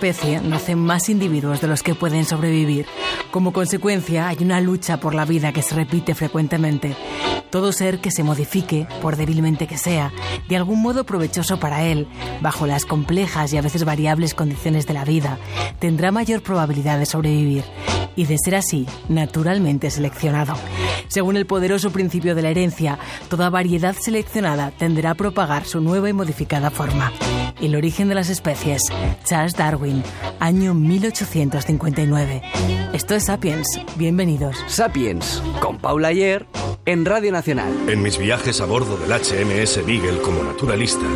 especie nacen más individuos de los que pueden sobrevivir. Como consecuencia, hay una lucha por la vida que se repite frecuentemente. Todo ser que se modifique, por débilmente que sea, de algún modo provechoso para él, bajo las complejas y a veces variables condiciones de la vida, tendrá mayor probabilidad de sobrevivir y de ser así, naturalmente seleccionado. Según el poderoso principio de la herencia, toda variedad seleccionada tenderá a propagar su nueva y modificada forma. El origen de las especies, Charles Darwin, año 1859. Esto es Sapiens, bienvenidos. Sapiens, con Paula Ayer, en Radio Nacional. En mis viajes a bordo del HMS Beagle como naturalista,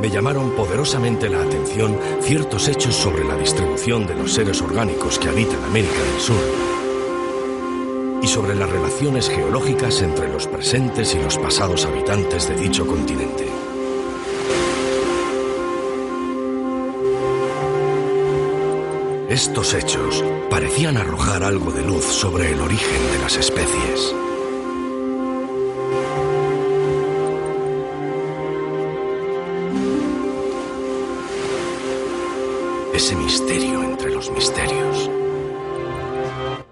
me llamaron poderosamente la atención ciertos hechos sobre la distribución de los seres orgánicos que habitan América del Sur y sobre las relaciones geológicas entre los presentes y los pasados habitantes de dicho continente. Estos hechos parecían arrojar algo de luz sobre el origen de las especies. ese misterio entre los misterios.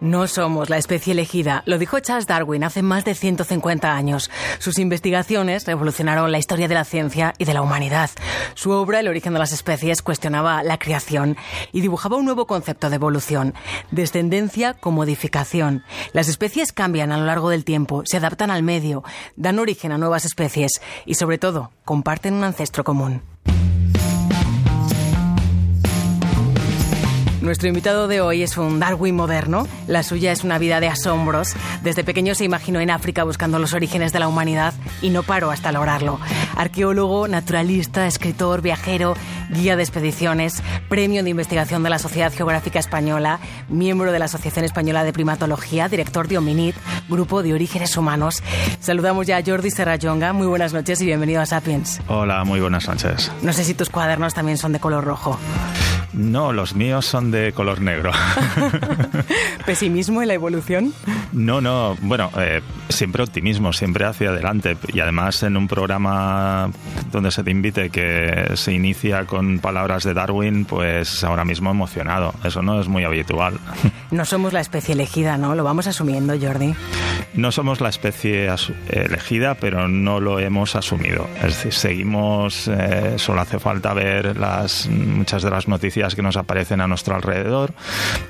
No somos la especie elegida, lo dijo Charles Darwin hace más de 150 años. Sus investigaciones revolucionaron la historia de la ciencia y de la humanidad. Su obra, El origen de las especies, cuestionaba la creación y dibujaba un nuevo concepto de evolución, descendencia con modificación. Las especies cambian a lo largo del tiempo, se adaptan al medio, dan origen a nuevas especies y, sobre todo, comparten un ancestro común. Nuestro invitado de hoy es un Darwin moderno. La suya es una vida de asombros. Desde pequeño se imaginó en África buscando los orígenes de la humanidad y no paró hasta lograrlo. Arqueólogo, naturalista, escritor, viajero, guía de expediciones, premio de investigación de la Sociedad Geográfica Española, miembro de la Asociación Española de Primatología, director de Hominid, Grupo de Orígenes Humanos. Saludamos ya a Jordi Serrayonga. Muy buenas noches y bienvenido a Sapiens. Hola, muy buenas noches. No sé si tus cuadernos también son de color rojo. No, los míos son de color negro. ¿Pesimismo en la evolución? No, no. Bueno, eh, siempre optimismo, siempre hacia adelante. Y además en un programa donde se te invite que se inicia con palabras de Darwin, pues ahora mismo emocionado. Eso no es muy habitual. No somos la especie elegida, ¿no? Lo vamos asumiendo, Jordi. No somos la especie elegida, pero no lo hemos asumido. Es decir, seguimos, eh, solo hace falta ver las muchas de las noticias que nos aparecen a nuestro alrededor,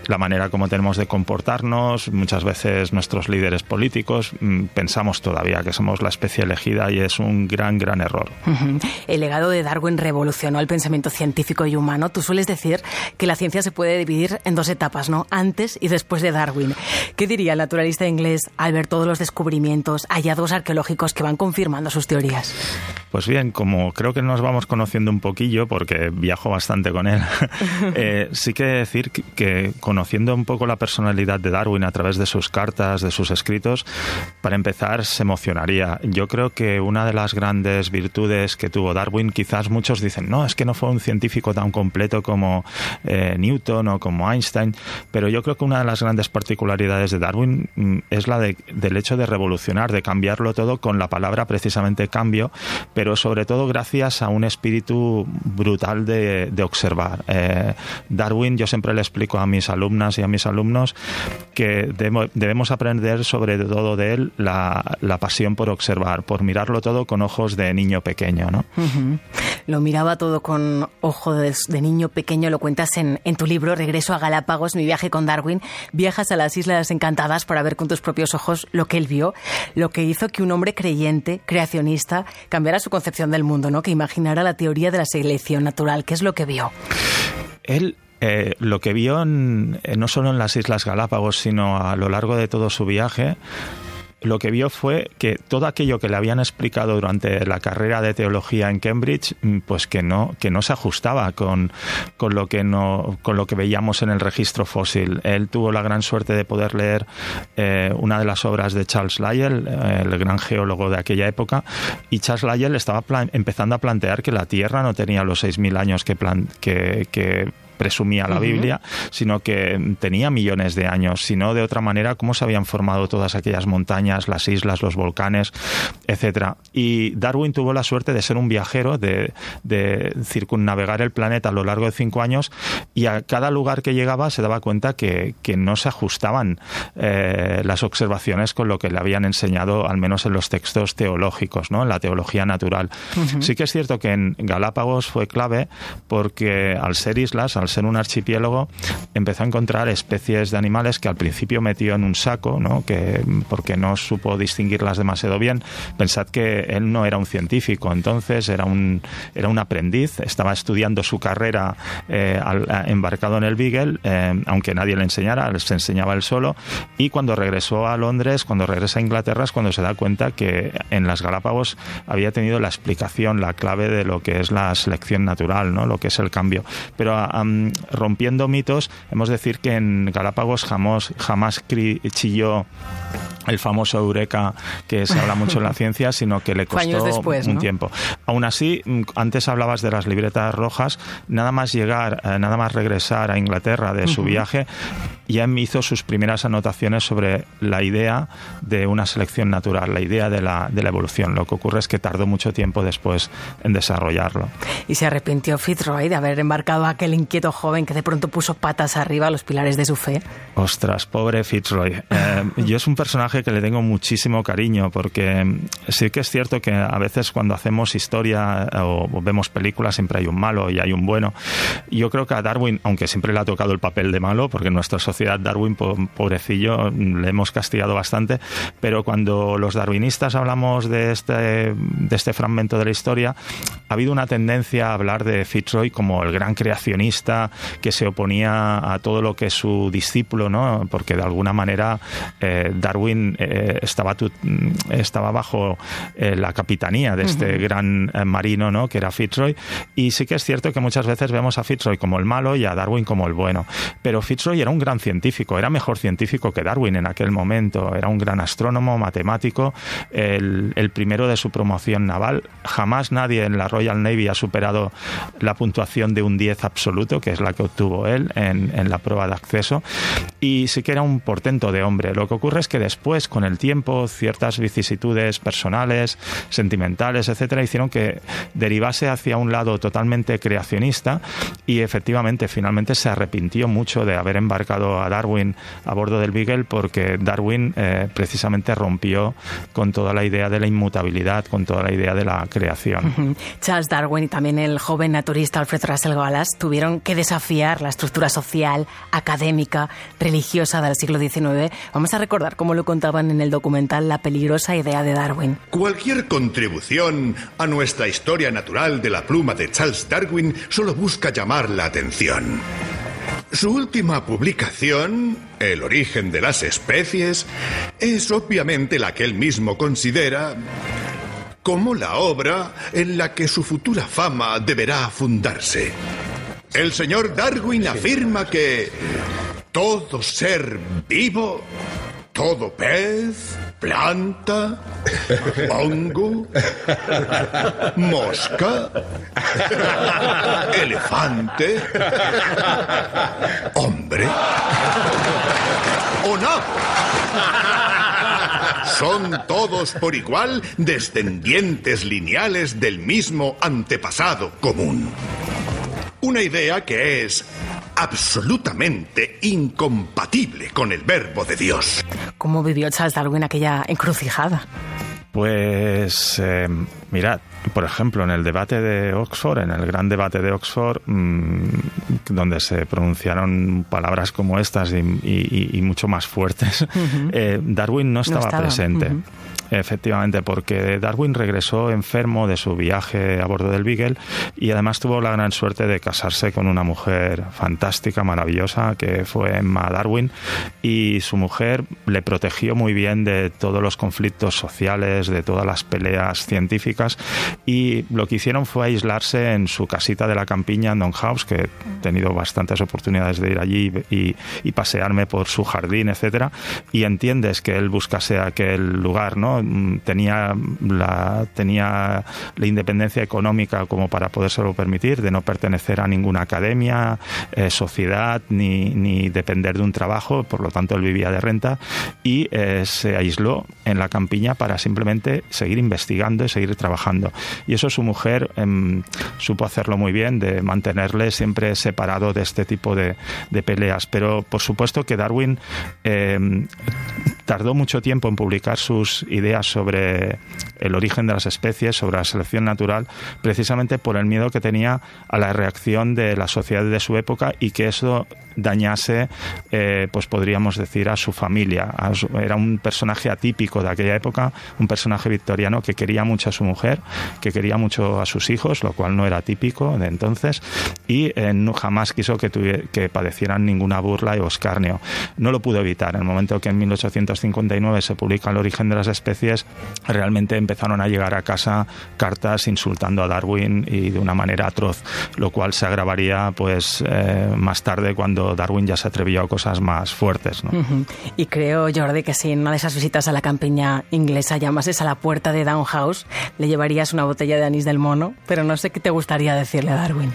la manera como tenemos de comportarnos, muchas veces nuestros líderes políticos, mm, pensamos todavía que somos la especie elegida y es un gran, gran error. El legado de Darwin revolucionó el pensamiento científico y humano. Tú sueles decir que la ciencia se puede dividir en dos etapas, ¿no? Antes y después de Darwin. ¿Qué diría el naturalista inglés al ver todos los descubrimientos, hallazgos arqueológicos que van confirmando sus teorías? Pues bien, como creo que nos vamos conociendo un poquillo, porque viajo bastante con él, eh, sí que decir que, conociendo un poco la personalidad de Darwin a través de sus cartas, de sus escritos, para empezar se emocionaría. Yo creo que una de las grandes virtudes que tuvo Darwin, quizás muchos dicen, no, es que no fue un científico tan completo como eh, Newton o como Einstein, pero yo creo que una de las grandes particularidades de Darwin mm, es la del hecho de revolucionar, de cambiarlo todo con la palabra precisamente cambio, pero sobre todo gracias a un espíritu brutal de, observar. Eh, Darwin, yo siempre le explico a mis alumnas y a mis alumnos que debemos aprender sobre todo de él la, pasión por observar, por mirarlo todo con ojos de niño pequeño. ¿no? Lo miraba todo con ojos de, niño pequeño, lo cuentas en, en tu libro Regreso a Galápagos, mi viaje con Darwin. Viajas a las Islas Encantadas para ver con tus propios ojos lo que él vio, lo que hizo que un hombre creyente, creacionista, cambiara su concepción del mundo, ¿no? que imaginara la teoría de la selección natural. ¿Qué es lo que vio? Él eh, lo que vio eh, no solo en las Islas Galápagos, sino a lo largo de todo su viaje, lo que vio fue que todo aquello que le habían explicado durante la carrera de teología en Cambridge, mm, pues que no, que no se ajustaba con, con, lo que no, con lo que veíamos en el registro fósil. Él tuvo la gran suerte de poder leer eh, una de las obras de Charles Lyell, eh, el gran geólogo de aquella época, y Charles Lyell estaba empezando a plantear que la Tierra no tenía los 6.000 años que, que, que presumía la Biblia, sino que tenía millones de años, sino de otra manera cómo se habían formado todas aquellas montañas, las islas, los volcanes, etcétera. Y Darwin tuvo la suerte de ser un viajero, de, de circunnavegar el planeta a lo largo de cinco años y a cada lugar que llegaba se daba cuenta que, que no se ajustaban eh, las observaciones con lo que le habían enseñado, al menos en los textos teológicos, ¿no? en la teología natural. Sí que es cierto que en Galápagos fue clave porque al ser islas, al ser un archipiélago, empezó a encontrar especies de animales que al principio metió en un saco, ¿no? que, porque no supo distinguirlas demasiado bien. Pensad que él no era un científico, entonces era un, era un aprendiz, estaba estudiando su carrera eh, embarcado en el Beagle, eh, aunque nadie le enseñara, se enseñaba él solo, y cuando regresó a Londres, cuando regresa a Inglaterra, es cuando se da cuenta que en las Galápagos había tenido la explicación, la clave de lo que es la selección natural, ¿no? lo que es el cambio. Pero rompiendo mitos, hemos de decir que en Galápagos jamás, jamás chilló el famoso Eureka que se habla mucho en la ciencia, sino que le costó un tiempo. Aún así, mm, antes hablabas de las libretas rojas, nada más llegar, eh, nada más regresar a Inglaterra de su viaje, ya hizo sus primeras anotaciones sobre la idea de una selección natural, la idea de la, de la evolución. Lo que ocurre es que tardó mucho tiempo después en desarrollarlo. Y se arrepintió Fitzroy de haber embarcado a aquel inquieto joven que de pronto puso patas arriba a los pilares de su fe. Ostras, pobre Fitzroy. Eh, yo es un personaje que le tengo muchísimo cariño porque mm, sí que es cierto que a veces cuando hacemos historia eh, o vemos películas siempre hay un malo y hay un bueno. Yo creo que a Darwin, aunque siempre le ha tocado el papel de malo, porque en nuestra sociedad Darwin, pobrecillo, le hemos castigado bastante, pero cuando los darwinistas hablamos de este, de este fragmento de la historia, ha habido una tendencia a hablar de Fitzroy como el gran creacionista que se oponía a todo lo que su discípulo, ¿no? porque de alguna manera eh, Darwin eh, estaba, estaba bajo eh, la capitanía de este gran marino ¿no? que era Fitzroy, y sí que es cierto que muchas veces vemos a Fitzroy como el malo y a Darwin como el bueno, pero Fitzroy era un gran científico, era mejor científico que Darwin en aquel momento, era un gran astrónomo, matemático, el, el primero de su promoción naval, jamás nadie en la Royal Navy ha superado la puntuación de un 10 absoluto, que es la que obtuvo él en, en la prueba de acceso, y sí que era un portento de hombre. Lo que ocurre es que después, con el tiempo, ciertas vicisitudes personales, sentimentales, etcétera, hicieron que derivase hacia un lado totalmente creacionista y efectivamente finalmente se arrepintió mucho de haber embarcado a Darwin a bordo del Beagle porque Darwin eh, precisamente rompió con toda la idea de la inmutabilidad, con toda la idea de la creación. Charles Darwin y también el joven naturista Alfred Russel Wallace tuvieron que desafiar la estructura social, académica, religiosa del siglo XIX. Vamos a recordar cómo lo en el documental La peligrosa idea de Darwin. Cualquier contribución a nuestra historia natural de la pluma de Charles Darwin solo busca llamar la atención. Su última publicación, El origen de las especies, es obviamente la que él mismo considera como la obra en la que su futura fama deberá fundarse. El señor Darwin afirma que todo ser vivo, todo pez, planta, hongo, mosca, elefante, hombre o no. Son todos por igual descendientes lineales del mismo antepasado común. Una idea que es absolutamente incompatible con el verbo de Dios. ¿Cómo vivió Charles Darwin aquella encrucijada? Pues eh, mirad, por ejemplo, en el debate de Oxford, en el gran debate de Oxford, mm, donde se pronunciaron palabras como estas y, mucho más fuertes, eh, Darwin no estaba, presente. Efectivamente, porque Darwin regresó enfermo de su viaje a bordo del Beagle y además tuvo la gran suerte de casarse con una mujer fantástica, maravillosa, que fue Emma Darwin, y su mujer le protegió muy bien de todos los conflictos sociales, de todas las peleas científicas y lo que hicieron fue aislarse en su casita de la campiña en Don House, que he tenido bastantes oportunidades de ir allí y, y pasearme por su jardín, etcétera, y entiendes que él buscase aquel lugar, ¿no? Tenía la, tenía la independencia económica como para podérselo permitir, de no pertenecer a ninguna academia, eh, sociedad, ni, ni, depender de un trabajo, por lo tanto él vivía de renta y eh, se aisló en la campiña para simplemente seguir investigando y seguir trabajando. Y eso su mujer eh, supo hacerlo muy bien, de mantenerle siempre separado de este tipo de, peleas. Pero por supuesto que Darwin eh, tardó mucho tiempo en publicar sus ideas sobre el origen de las especies, sobre la selección natural, precisamente por el miedo que tenía a la reacción de la sociedad de su época y que eso dañase, eh, pues podríamos decir, a su familia. era un personaje atípico de aquella época, un personaje victoriano que quería mucho a su mujer, que quería mucho a sus hijos, lo cual no era típico de entonces, y eh, jamás quiso que, que padecieran ninguna burla y escarnio. No lo pudo evitar. En el momento que en 1859 se publica El origen de las especies, realmente empezaron a llegar a casa cartas insultando a Darwin y de una manera atroz, lo cual se agravaría pues eh, más tarde cuando Darwin ya se atrevió a cosas más fuertes. Y creo, Jordi, que si en una de esas visitas a la campiña inglesa llamases a la puerta de Down House, le llevarías una botella de anís del mono, pero no sé qué te gustaría decirle a Darwin.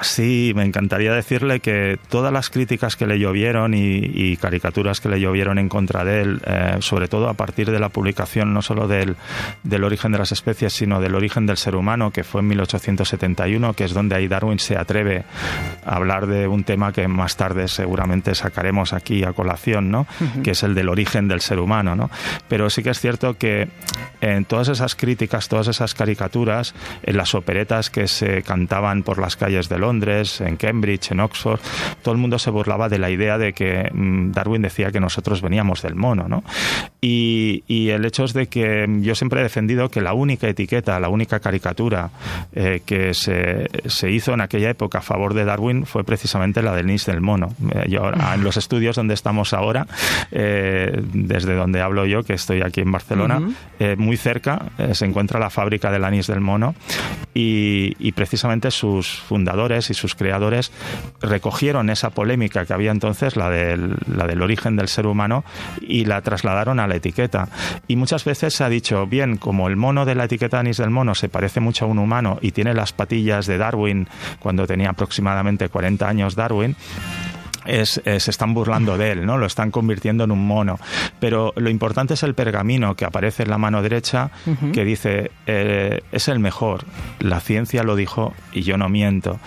Sí, me encantaría decirle que todas las críticas que le llovieron y, caricaturas que le llovieron en contra de él, eh, sobre todo a partir de la publicación no solo del, del origen de las especies, sino del origen del ser humano, que fue en 1871, que es donde ahí Darwin se atreve a hablar de un tema que más tarde seguramente sacaremos aquí a colación, ¿no? que es el del origen del ser humano. ¿no? Pero sí que es cierto que en todas esas críticas, todas esas caricaturas, en las operetas que se cantaban por las calles de Londres, en Cambridge, en Oxford, todo el mundo se burlaba de la idea de que mm, Darwin decía que nosotros veníamos del mono. ¿no? Y, y el hecho es de que yo siempre he defendido que la única etiqueta, la única caricatura eh, que se, se, hizo en aquella época a favor de Darwin fue precisamente la del Nis del mono. Eh, yo, en los estudios donde estamos ahora, eh, desde donde hablo yo, que estoy aquí en Barcelona, muy cerca se encuentra la fábrica del anís del mono y, precisamente sus fundadores y sus creadores recogieron esa polémica que había entonces, la del, la del origen del ser humano, y la trasladaron a la etiqueta. Y muchas veces se ha dicho, bien, como el mono de la etiqueta anís del mono se parece mucho a un humano y tiene las patillas de Darwin cuando tenía aproximadamente 40 años Darwin, es, se están burlando de él, ¿no? Lo están convirtiendo en un mono. Pero lo importante es el pergamino que aparece en la mano derecha que dice eh, es el mejor. La ciencia lo dijo y yo no miento.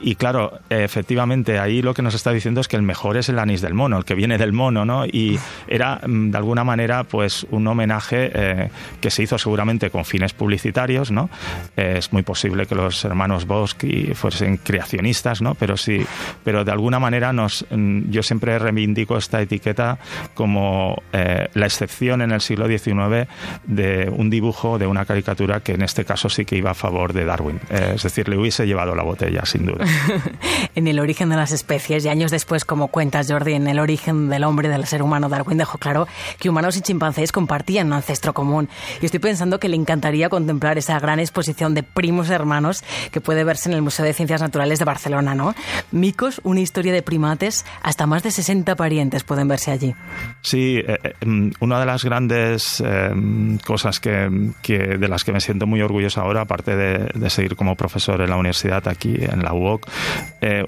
Y claro, efectivamente ahí lo que nos está diciendo es que el mejor es el anís del mono, el que viene del mono, ¿no? Y era mm, de alguna manera pues un homenaje eh, que se hizo seguramente con fines publicitarios, ¿no? es muy posible que los hermanos Bosch fuesen creacionistas, ¿no? Pero sí, pero de alguna manera nos Mm, yo siempre reivindico esta etiqueta como eh, la excepción en el siglo XIX de un dibujo, de una caricatura que en este caso sí que iba a favor de Darwin. Eh, es decir, le hubiese llevado la botella, sin duda. en el origen de las especies y años después, como cuentas Jordi, en el origen del hombre, del ser humano, Darwin dejó claro que humanos y chimpancés compartían un ancestro común. Y estoy pensando que le encantaría contemplar esa gran exposición de primos hermanos que puede verse en el Museo de Ciencias Naturales de Barcelona, ¿no? Micos, una historia de primates hasta más de 60 parientes pueden verse allí. Sí, eh, eh, mm, una de las grandes eh, cosas que, de las que me siento muy orgulloso ahora, aparte de, seguir como profesor en la universidad aquí en la UOC,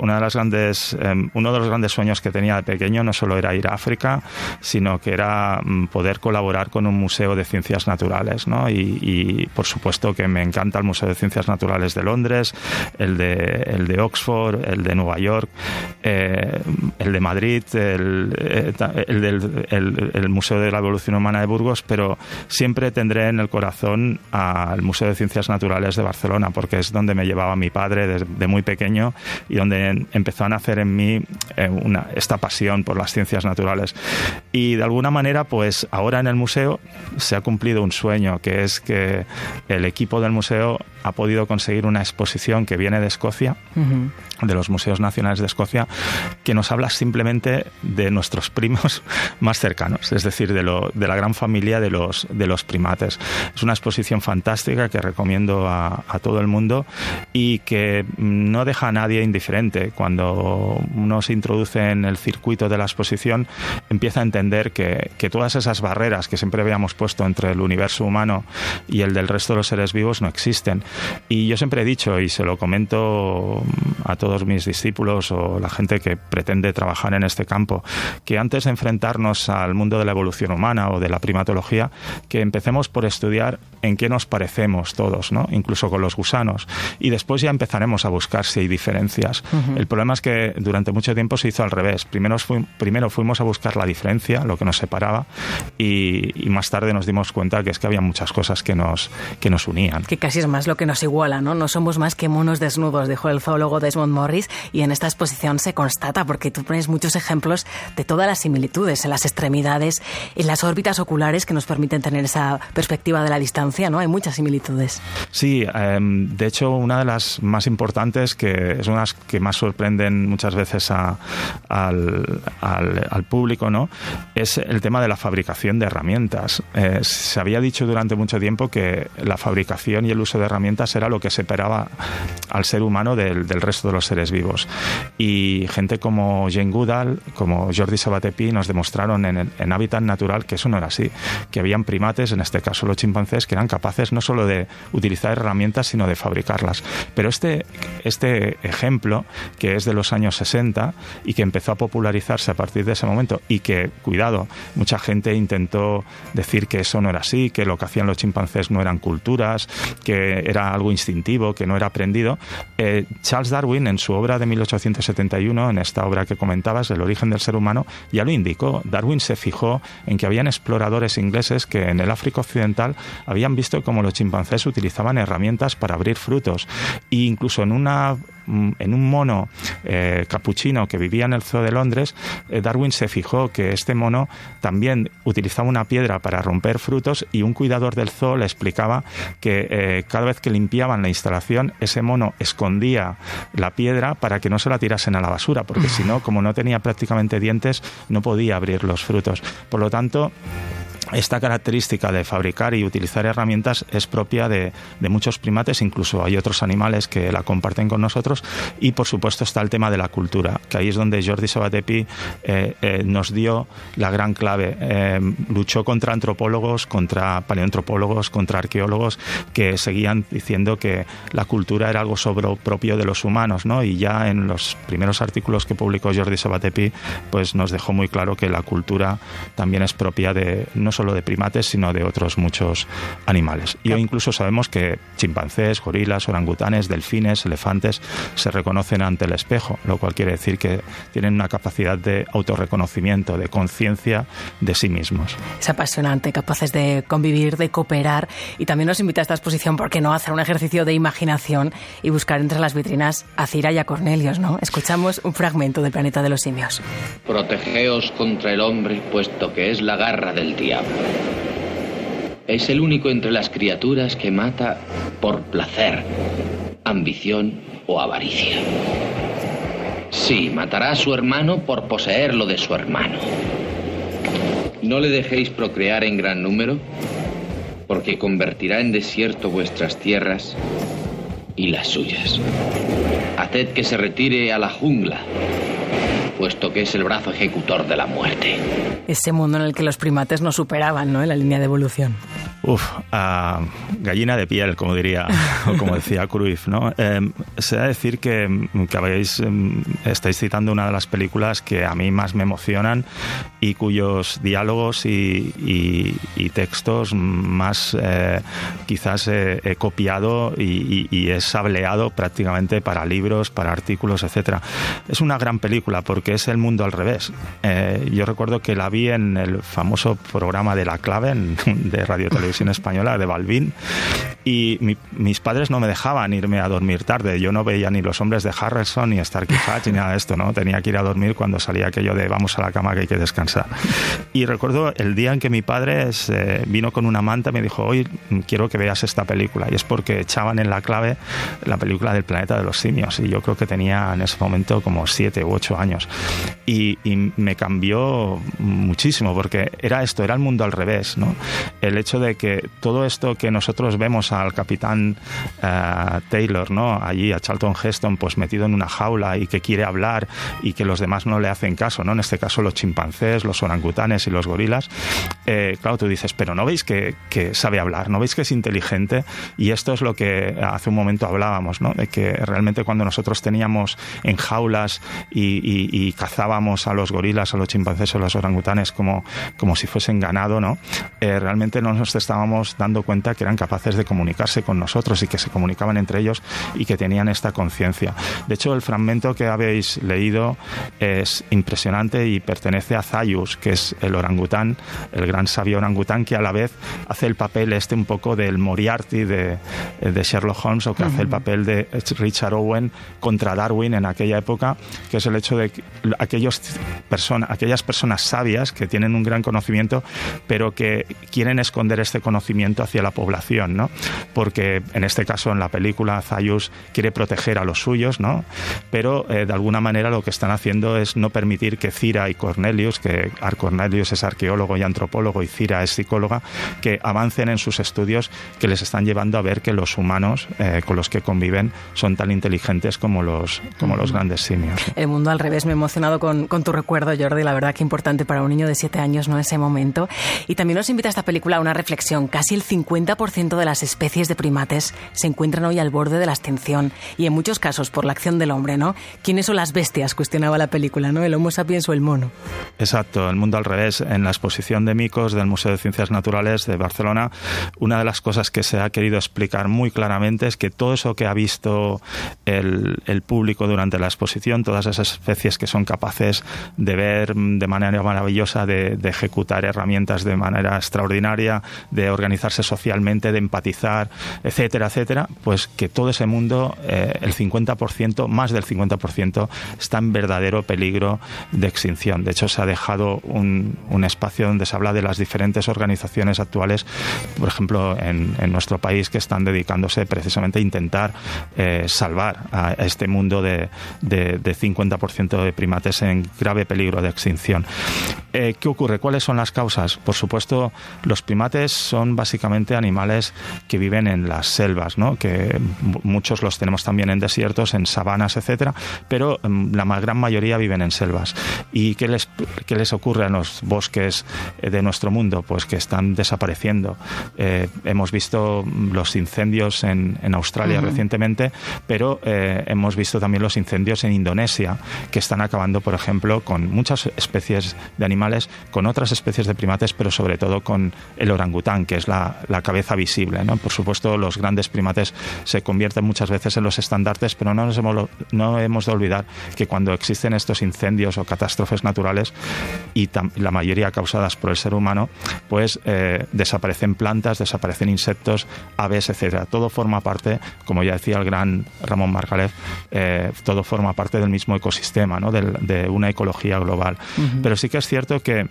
una de las grandes, uno de los grandes sueños que tenía de pequeño no solo era ir a África, sino que era mm, poder colaborar con un museo de ciencias naturales, ¿no? Y, por supuesto que me encanta el Museo de Ciencias Naturales de Londres, el de, el de Oxford, el de Nueva York el de Madrid, el, eh, el el, Museo de la Evolución Humana de Burgos, pero siempre tendré en el corazón al Museo de Ciencias Naturales de Barcelona, porque es donde me llevaba mi padre desde muy pequeño sueño y donde empezó a nacer en mí eh, esta pasión por las ciencias naturales. Y de alguna manera, pues ahora en el museo se ha cumplido un sueño, que es que el equipo del museo ha podido conseguir una exposición que viene de Escocia, de los Museos Nacionales de Escocia, que nos habla simplemente de nuestros primos más cercanos, es decir, de, lo, de la gran familia de los, de los primates. Es una exposición fantástica que recomiendo a, todo el mundo y que no deja a nadie indiferente. Cuando uno se introduce en el circuito de la exposición, empieza a entender que, que todas esas barreras que siempre habíamos puesto entre el universo humano y el del resto de los seres vivos no existen. Y yo siempre he dicho, y se lo comento a todos mis discípulos o la gente que pretende trabajar en este campo, que antes de enfrentarnos al mundo de la evolución humana o de la primatología, que empecemos por estudiar en qué nos parecemos todos, ¿no? incluso con los gusanos. Y después ya empezaremos a buscar si hay diferencias. El problema es que durante mucho tiempo se hizo al revés. Primero, primero fuimos a buscar la diferencia, lo que nos separaba, y, y, más tarde nos dimos cuenta que es que había muchas cosas que nos, que nos unían. Que casi es más lo que nos iguala, ¿no? No somos más que monos desnudos, dijo el zoólogo Desmond Morris, y en esta exposición se constata, porque tú pones muchos ejemplos de todas las similitudes en las extremidades, en las órbitas oculares que nos permiten tener esa perspectiva de la distancia, ¿no? Hay muchas similitudes. Sí, eh, de hecho, una de las más importantes, que es una que más sorprenden muchas veces a, al, al, al, público, ¿no? Es el tema de la fabricación de herramientas. Eh, se había dicho durante mucho tiempo que la fabricación y el uso de herramientas era lo que separaba al ser humano del, del resto de los seres vivos. Y gente como Jane Goodall, como Jordi Sabatepi, nos demostraron en, en Hábitat Natural que eso no era así, que habían primates, en este caso los chimpancés, que eran capaces no solo de utilizar herramientas, sino de fabricarlas. Pero este, este ejemplo, que es de los años 60 y que empezó a popularizarse a partir de ese momento, y que, cuidado, mucha gente intentó decir que eso no era así, que lo que hacían los chimpancés no eran culturas, que era algo instintivo, que no era aprendido. Eh, Charles Darwin, en su obra de 1871, en esta obra que comentabas, El origen del ser humano, ya lo indicó. Darwin se fijó en que habían exploradores ingleses que en el África Occidental habían visto cómo los chimpancés utilizaban herramientas para abrir frutos. E incluso en una en un mono eh, capuchino que vivía en el zoo de Londres, eh, Darwin se fijó que este mono también utilizaba una piedra para romper frutos y un cuidador del zoo le explicaba que eh, cada vez que limpiaban la instalación, ese mono escondía la piedra para que no se la tirasen a la basura, porque si no, como no tenía prácticamente dientes, no podía abrir los frutos. Por lo tanto, esta característica de fabricar y utilizar herramientas es propia de, muchos primates, incluso hay otros animales que la comparten con nosotros y por supuesto está el tema de la cultura, que ahí es donde Jordi Sabatepi eh, eh, nos dio la gran clave. Eh, luchó contra antropólogos, contra paleoantropólogos, contra arqueólogos que seguían diciendo que la cultura era algo sobre propio de los humanos, ¿no? Y ya en los primeros artículos que publicó Jordi Sabatepi, pues nos dejó muy claro que la cultura también es propia de no solo de primates, sino de otros muchos animales. Y hoy incluso sabemos que chimpancés, gorilas, orangutanes, delfines, elefantes se reconocen ante el espejo, lo cual quiere decir que tienen una capacidad de autorreconocimiento, de conciencia de sí mismos. Es apasionante, capaces de convivir, de cooperar y también nos invita a esta exposición, porque no hacer un ejercicio de imaginación y buscar entre las vitrinas a Cira y a Cornelius, ¿no? Escuchamos un fragmento del planeta de los simios. Protegeos contra el hombre, puesto que es la garra del diablo. Es el único entre las criaturas que mata por placer, ambición o avaricia. Sí, matará a su hermano por poseer lo de su hermano. No le dejéis procrear en gran número, porque convertirá en desierto vuestras tierras y las suyas. Haced que se retire a la jungla, puesto que es el brazo ejecutor de la muerte. Ese mundo en el que los primates no superaban, ¿no? La línea de evolución. Uf, gallina de piel, como diría, o como decía Cruyff, ¿no? Eh, se da decir que, que habéis, eh, estáis citando una de las películas que a mí más me emocionan y cuyos diálogos y, textos más eh, quizás he copiado y, y, he sableado prácticamente para libros, para artículos, etcétera. Es una gran película porque es el mundo al revés. Eh, yo recuerdo que la vi en el famoso programa de La Clave en, de Radio Televisión Española de Balbín Y mis padres no me dejaban irme a dormir tarde. Yo no veía ni los hombres de Harrelson, ni Starkey Hatch, ni nada de esto, ¿no? Tenía que ir a dormir cuando salía aquello de vamos a la cama que hay que descansar. Y recuerdo el día en que mi padre vino con una manta y me dijo, hoy quiero que veas esta película. Y es porque echaban en la clave la película del planeta de los simios. Y yo creo que tenía en ese momento como siete u ocho años. Y, me cambió muchísimo porque era esto, era el mundo al revés, ¿no? El hecho de que todo esto que nosotros vemos al capitán eh, Taylor, ¿no? Allí a Charlton Heston, pues metido en una jaula y que quiere hablar y que los demás no le hacen caso, ¿no? En este caso los chimpancés, los orangutanes y los gorilas. Eh, claro, tú dices, pero ¿no veis que, que, sabe hablar? ¿No veis que es inteligente? Y esto es lo que hace un momento hablábamos, ¿no? De que realmente cuando nosotros teníamos en jaulas y, cazábamos a los gorilas, a los chimpancés o a los orangutanes como, como si fuesen ganado, ¿no? Eh, realmente no nos estábamos dando cuenta que eran capaces de comunicarse con nosotros y que se comunicaban entre ellos y que tenían esta conciencia. De hecho, el fragmento que habéis leído es impresionante y pertenece a Zayus, que es el orangután, el gran sabio orangután que a la vez hace el papel este un poco del Moriarty de, de Sherlock Holmes o que hace el papel de Richard Owen contra Darwin en aquella época, que es el hecho de que aquellos aquellas personas sabias que tienen un gran conocimiento, pero que quieren esconder este conocimiento hacia la población, ¿no? Porque en este caso en la película Zayus quiere proteger a los suyos, ¿no? Pero eh, de alguna manera lo que están haciendo es no permitir que Cira y Cornelius, que Cornelius es arqueólogo y antropólogo y Cira es psicóloga, que avancen en sus estudios que les están llevando a ver que los humanos eh, con los que conviven son tan inteligentes como los, como los grandes simios. El mundo al revés, me he emocionado con, con, tu recuerdo, Jordi, la verdad que importante para un niño de siete años, ¿no? Ese momento. Y también nos invita esta película a una reflexión. Casi el 50% de las especies de primates se encuentran hoy al borde de la extinción y en muchos casos por la acción del hombre, ¿no? ¿Quiénes son las bestias? Cuestionaba la película, ¿no? El Homo sapiens o el mono. Exacto, el mundo al revés. En la exposición de micos del Museo de Ciencias Naturales de Barcelona, una de las cosas que se ha querido explicar muy claramente es que todo eso que ha visto el, el público durante la exposición, todas esas especies que son capaces de ver de manera maravillosa, de, ejecutar herramientas de manera extraordinaria, de organizarse socialmente, de empatizar, etcétera, etcétera, pues que todo ese mundo, eh, el 50%, más del 50%, está en verdadero peligro de extinción. De hecho, se ha dejado un, un espacio donde se habla de las diferentes organizaciones actuales, por ejemplo, en, nuestro país, que están dedicándose precisamente a intentar eh, salvar a este mundo de, de, de 50% de primates en grave peligro de extinción. Eh, ¿Qué ocurre? ¿Cuáles son las causas? Por supuesto, los primates son básicamente animales que viven en las selvas, ¿no? que muchos los tenemos también en desiertos, en sabanas, etcétera, pero mm, la gran mayoría viven en selvas. ¿Y qué les, qué les ocurre a los bosques eh, de nuestro mundo? Pues que están desapareciendo. Eh, hemos visto los incendios en, en Australia recientemente, pero hemos visto también los incendios en Indonesia, que están acabando, por ejemplo, con muchas especies de animales, con otras especies de primates, pero sobre todo con el orangután, que es la, cabeza visible. ¿no? Por supuesto, los grandes primates se convierten muchas veces en los estandartes, pero no, nos hemos, no hemos de olvidar que cuando existen estos incendios o catástrofes naturales, y la mayoría causadas por el ser humano, pues eh, desaparecen plantas, desaparecen insectos, aves, etcétera. Todo forma parte, como ya decía el gran Ramón Margalef, eh, todo forma parte del mismo ecosistema, ¿no? de, una ecología global. Pero sí que es cierto que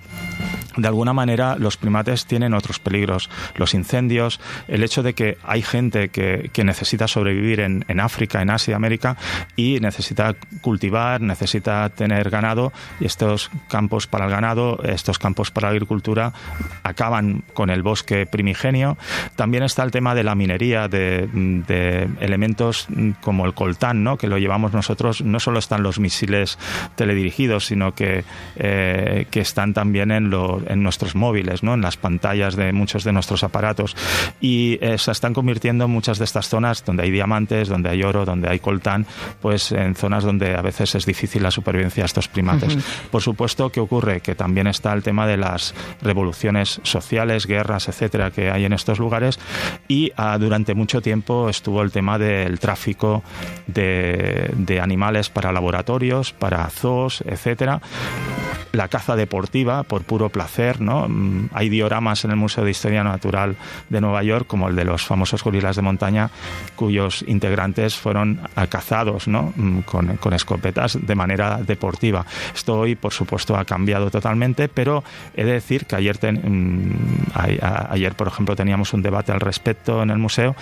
de alguna manera los primates tienen otros peligros. Los incendios, el hecho de que hay gente que, necesita sobrevivir en, en, África, en Asia, América y necesita cultivar, necesita tener ganado y estos campos para el ganado, estos campos para la agricultura acaban con el bosque primigenio. También está el tema de la minería, de, de elementos como el coltán, ¿no? que lo llevamos nosotros, no solo están los misiles teledirigidos, sino que, eh, que están también en, en nuestros móviles, ¿no? en las pantallas de muchos de nuestros aparatos. Y eh, se están convirtiendo muchas de estas zonas donde hay diamantes, donde hay oro, donde hay coltán, pues en zonas donde a veces es difícil la supervivencia de estos primates. Por supuesto, ¿qué ocurre? Que también está el tema de las revoluciones sociales, guerras, etcétera, que hay en estos lugares. Y ah, durante mucho tiempo estuvo el tema del tráfico de, de animales para laboratorios, para zoos, etcétera la caza deportiva por puro placer, ¿no? Mm, hay dioramas en el Museo de Historia Natural de Nueva York, como el de los famosos gorilas de montaña, cuyos integrantes fueron cazados, ¿no? Mm, con, con escopetas de manera deportiva. Esto hoy, por supuesto, ha cambiado totalmente, pero he de decir que ayer, mm, ayer por ejemplo, teníamos un debate al respecto en el museo.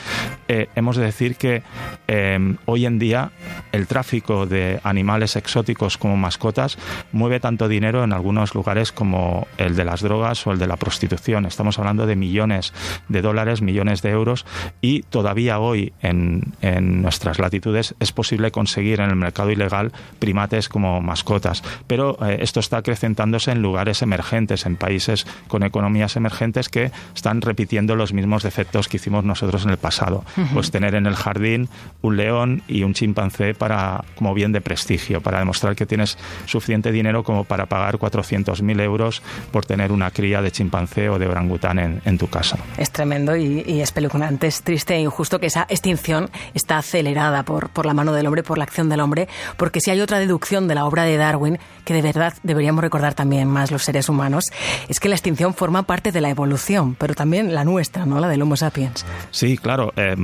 Eh, hemos de decir que eh, hoy en día el tráfico de animales exóticos como mascotas mueve tanto dinero en algunos lugares como el de las drogas o el de la prostitución. Estamos hablando de millones de dólares, millones de euros y todavía hoy en, en nuestras latitudes es posible conseguir en el mercado ilegal primates como mascotas. Pero eh, esto está acrecentándose en lugares emergentes, en países con economías emergentes que están repitiendo los mismos defectos que hicimos nosotros en el pasado. Pues tener en el jardín un león y un chimpancé para, como bien de prestigio, para demostrar que tienes suficiente dinero como para pagar 400.000 euros por tener una cría de chimpancé o de orangután en, en tu casa. Es tremendo y, y espeluznante, es triste e injusto que esa extinción está acelerada por, por la mano del hombre, por la acción del hombre, porque si hay otra deducción de la obra de Darwin que de verdad deberíamos recordar también más los seres humanos, es que la extinción forma parte de la evolución, pero también la nuestra, ¿no? La del Homo sapiens. Sí, claro. Eh,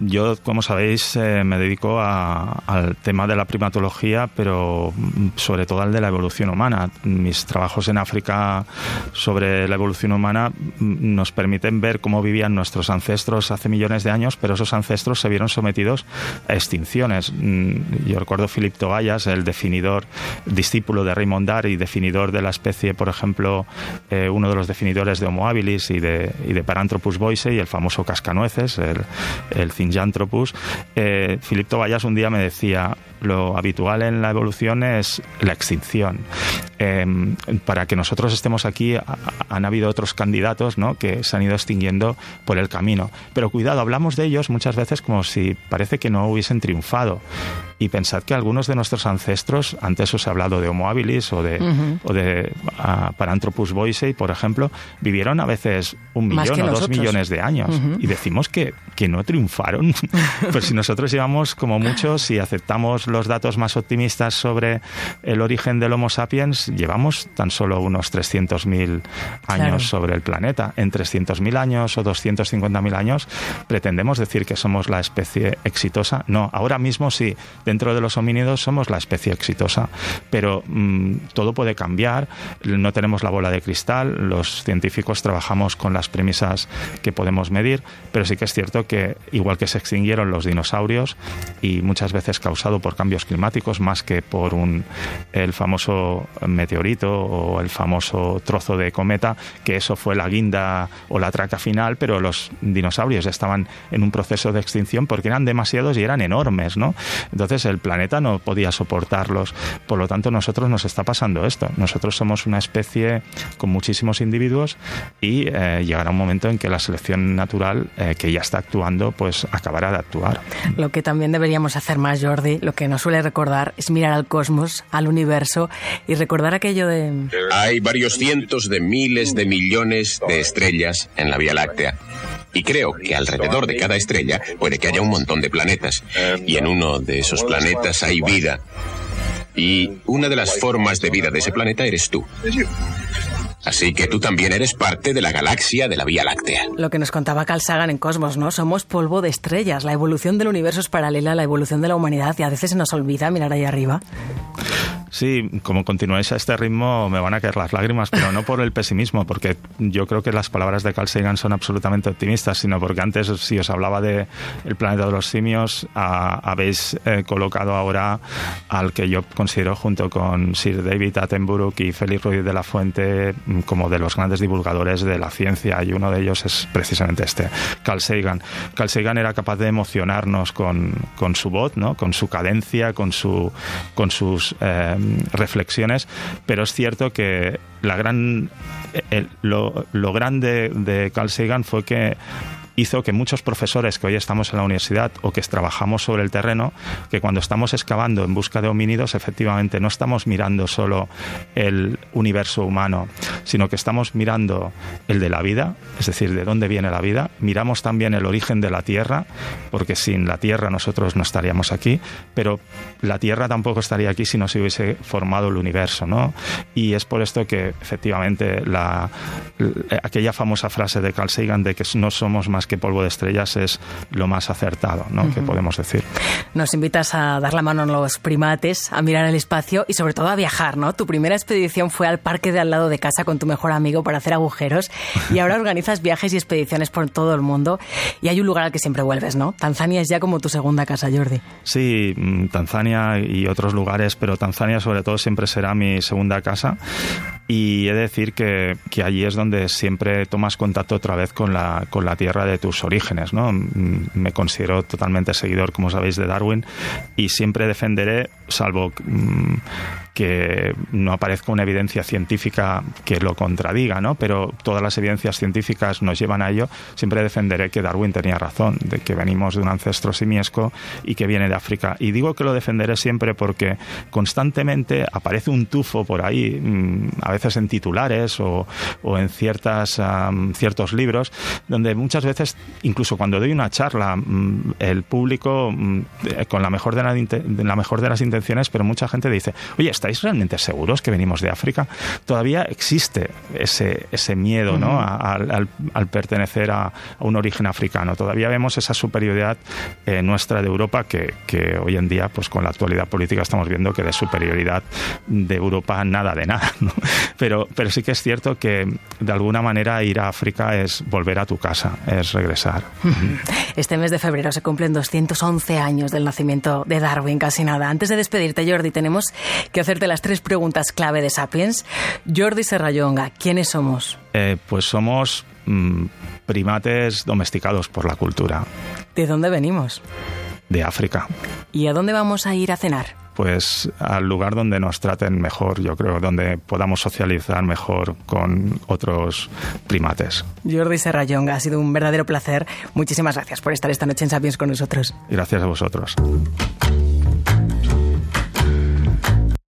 yo, como sabéis, eh, me dedico al tema de la primatología, pero sobre todo al de la evolución humana. Mis trabajos en África sobre la evolución humana nos permiten ver cómo vivían nuestros ancestros hace millones de años, pero esos ancestros se vieron sometidos a extinciones. Mm, yo recuerdo Philip Tobayas, el definidor, discípulo de Raymond Dar y definidor de la especie, por ejemplo, eh, uno de los definidores de Homo habilis y de, y de Paranthropus el famoso cascanueces, el, el. Eh, Philip Tobayas un día me decía, lo habitual en la evolución es la extinción. Em, para que nosotros estemos aquí han habido otros candidatos ¿no? que se han ido extinguiendo por el camino. Pero cuidado, hablamos de ellos muchas veces como si parece que no hubiesen triunfado. Y pensad que algunos de nuestros ancestros, antes os he hablado de Homo habilis o de, o de Paranthropus boisei, por ejemplo, vivieron a veces un millón o dos millones de años. Y decimos que, que no triunfaron. pues si nosotros llevamos como muchos, si aceptamos los datos más optimistas sobre el origen del Homo sapiens, llevamos tan solo unos 300.000 años claro. sobre el planeta. En 300.000 años o 250.000 años pretendemos decir que somos la especie exitosa. No, ahora mismo sí, dentro de los homínidos somos la especie exitosa, pero mmm, todo puede cambiar. No tenemos la bola de cristal, los científicos trabajamos con las premisas que podemos medir, pero sí que es cierto que igual que se extinguieron los dinosaurios y muchas veces causado por cambios climáticos más que por un el famoso meteorito o el famoso trozo de cometa, que eso fue la guinda o la traca final, pero los dinosaurios estaban en un proceso de extinción porque eran demasiados y eran enormes, ¿no? Entonces el planeta no podía soportarlos. Por lo tanto, nosotros nos está pasando esto. Nosotros somos una especie con muchísimos individuos y eh, llegará un momento en que la selección natural, eh, que ya está actuando, pues acabará de actuar. Lo que también deberíamos hacer más, Jordi, lo que nos suele recordar es mirar al cosmos, al universo y recordar aquello de... Hay varios cientos de miles de millones de estrellas en la Vía Láctea. Y creo que alrededor de cada estrella puede que haya un montón de planetas. Y en uno de esos planetas hay vida. Y una de las formas de vida de ese planeta eres tú. Así que tú también eres parte de la galaxia de la Vía Láctea. Lo que nos contaba Carl Sagan en Cosmos, ¿no? Somos polvo de estrellas. La evolución del universo es paralela a la evolución de la humanidad y a veces se nos olvida mirar ahí arriba. Sí, como continuáis a este ritmo me van a caer las lágrimas, pero no por el pesimismo, porque yo creo que las palabras de Carl Sagan son absolutamente optimistas, sino porque antes, si os hablaba de el planeta de los simios, a, habéis eh, colocado ahora al que yo considero junto con Sir David Attenborough y Félix Ruiz de la Fuente como de los grandes divulgadores de la ciencia, y uno de ellos es precisamente este, Carl Sagan. Carl Sagan era capaz de emocionarnos con, con su voz, ¿no? con su cadencia, con, su, con sus... Eh, reflexiones, pero es cierto que la gran, el, lo, lo grande de Carl Sagan fue que hizo que muchos profesores que hoy estamos en la universidad o que trabajamos sobre el terreno, que cuando estamos excavando en busca de homínidos, efectivamente no estamos mirando solo el universo humano, sino que estamos mirando el de la vida, es decir, de dónde viene la vida, miramos también el origen de la Tierra, porque sin la Tierra nosotros no estaríamos aquí, pero la Tierra tampoco estaría aquí si no se hubiese formado el universo, ¿no? Y es por esto que efectivamente la, aquella famosa frase de Carl Sagan de que no somos más que polvo de estrellas es lo más acertado, ¿no? Que podemos decir. Nos invitas a dar la mano a los primates, a mirar el espacio y sobre todo a viajar, ¿no? Tu primera expedición fue al parque de al lado de casa con tu mejor amigo para hacer agujeros y ahora organizas viajes y expediciones por todo el mundo y hay un lugar al que siempre vuelves, ¿no? Tanzania es ya como tu segunda casa, Jordi. Sí, mm, Tanzania y otros lugares, pero Tanzania sobre todo siempre será mi segunda casa y he de decir que, que, allí es donde siempre tomas contacto otra vez con la, con la tierra de tus orígenes. ¿no? Me considero totalmente seguidor, como sabéis, de Darwin y siempre defenderé, salvo mm, que no aparezca una evidencia científica que lo contradiga, ¿no? pero todas las evidencias científicas nos llevan a ello, siempre defenderé que Darwin tenía razón, de que venimos de un ancestro simiesco y que viene de África. Y digo que lo defenderé siempre porque constantemente aparece un tufo por ahí, mm, a veces en titulares o, en ciertas, ciertos libros, donde muchas veces, incluso cuando doy una charla, mm, el público, mm, con la mejor de, la, mejor de las intenciones, pero mucha gente dice, oye, ¿estáis realmente seguros que venimos de África? Todavía existe ese, ese miedo ¿no? al, pertenecer a, un origen africano. Todavía vemos esa superioridad eh, nuestra de Europa que, que, hoy en día, pues con la actualidad política, estamos viendo que de superioridad de Europa nada de nada. ¿no? Pero, pero sí que es cierto que de alguna manera ir a África es volver a tu casa, es regresar. Este mes de febrero se cumplen 211 años del nacimiento de Darwin, casi nada. Antes de despedirte, Jordi, tenemos que hacerte las tres preguntas clave de Sapiens. Jordi Serrayonga, ¿quiénes somos? Eh, pues somos mm, primates domesticados por la cultura. ¿De dónde venimos? De África. ¿Y a dónde vamos a ir a cenar? Pues al lugar donde nos traten mejor, yo creo, donde podamos socializar mejor con otros primates. Jordi Serrayonga, ha sido un verdadero placer. Muchísimas gracias por estar esta noche en Sapiens con nosotros. Gracias a vosotros.